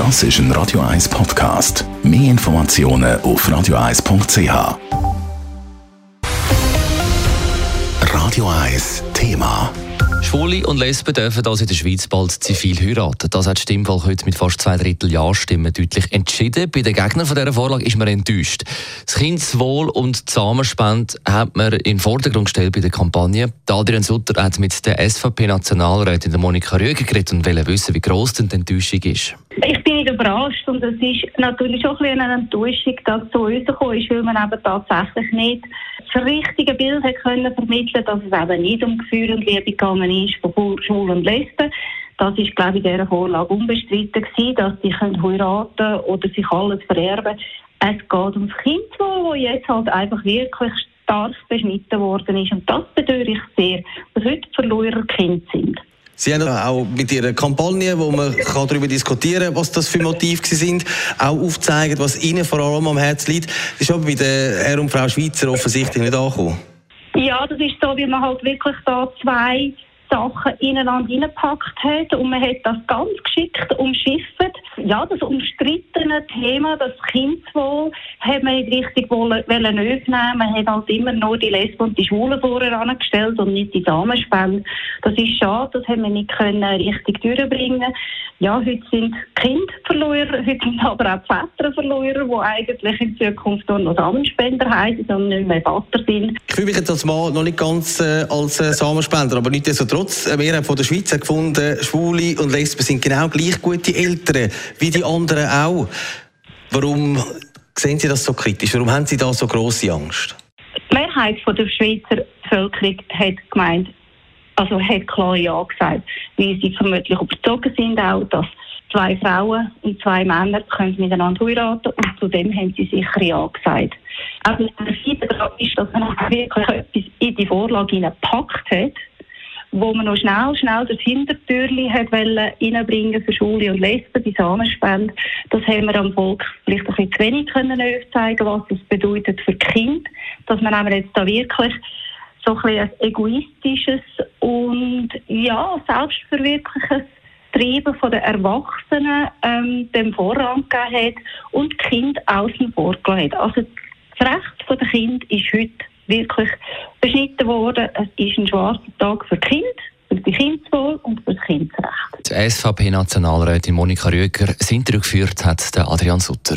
Das ist ein Radio 1 Podcast. Mehr Informationen auf radio1.ch. Radio 1 Thema. Schwule und Lesben dürfen also in der Schweiz bald zivil heiraten. Das hat die Stimmwahl heute mit fast zwei Drittel Ja-Stimmen deutlich entschieden. Bei den Gegnern von dieser Vorlage ist man enttäuscht. Das Kindeswohl und die Samenspende hat man in den Vordergrund gestellt bei der Kampagne. Adrian Sutter hat mit der SVP-Nationalrätin Monika Rüger geredet und wollte wissen, wie gross die Enttäuschung ist. Ich bin nicht überrascht und es ist natürlich schon ein eine Enttäuschung, dass es so rausgekommen ist, weil man eben tatsächlich nicht das richtige Bild hat können vermitteln, dass es eben nicht um Gefühl und Liebe gegangen ist von Schwulen und Lesben. Das ist, glaube ich, in dieser Vorlage unbestritten gewesen, dass sie können heiraten oder sich alles vererben. Es geht ums Kind, das jetzt halt einfach wirklich stark beschnitten worden ist. Und das bedeutet ich sehr, dass heute Verlierer Kind sind. Sie haben auch mit Ihrer Kampagne, wo man kann darüber diskutieren kann, was das für Motive sind, auch aufzeigen, was Ihnen vor allem am Herzen liegt. Das ist aber bei der Herr und Frau Schweizer offensichtlich nicht angekommen. Ja, das ist so, wie man halt wirklich da zwei Sachen ineinander hineingepackt hat und man hat das ganz geschickt umschifft. Ja, das umstrittene Thema, das Kindeswohl, hat man nicht richtig wollen, wollen aufnehmen. Man hat halt immer nur die Lesben und die Schwulen vorher angestellt und nicht die Damenspende. Das ist schade, das haben wir nicht können richtig durchbringen. Ja, heute sind Kinder Verlierer, heute sind aber auch Väter Verlierer, die eigentlich in Zukunft noch Samenspender heißen und nicht mehr Vater sind. Ich fühle mich jetzt als Mann noch nicht ganz äh, als äh, Samenspender, aber nicht so trotz, eine Mehrheit von der Schweiz gefunden, Schwule und Lesben sind genau gleich gute Eltern wie die anderen auch. Warum sehen Sie das so kritisch? Warum haben Sie da so große Angst? Die Mehrheit von der Schweizer Bevölkerung hat gemeint, also hat klar Ja gesagt, weil sie vermutlich überzogen sind auch, dass zwei Frauen und zwei Männer können miteinander heiraten und zu dem haben sie sicher Ja gesagt. Aber der Seite ist, dass man wirklich etwas in die Vorlage gepackt hat, wo man noch schnell, schnell das Hintertürli hat reinbringen für Schule und Lesben, die Samenspende. Das haben wir am Volk vielleicht ein bisschen zu wenig können was das bedeutet für Kind, dass man jetzt da wirklich so ein, ein egoistisches und ja, selbstverwirkliches Treiben den Erwachsenen ähm, dem Vorrang gegeben hat und Kind außen vor gelassen hat. Also das Recht der Kind ist heute wirklich beschnitten worden. Es ist ein schwarzer Tag für Kind, für die Kindeswohl und für das Kindesrecht. Die SVP-Nationalrätin Monika Rüger das Interview hat der Adrian Sutter.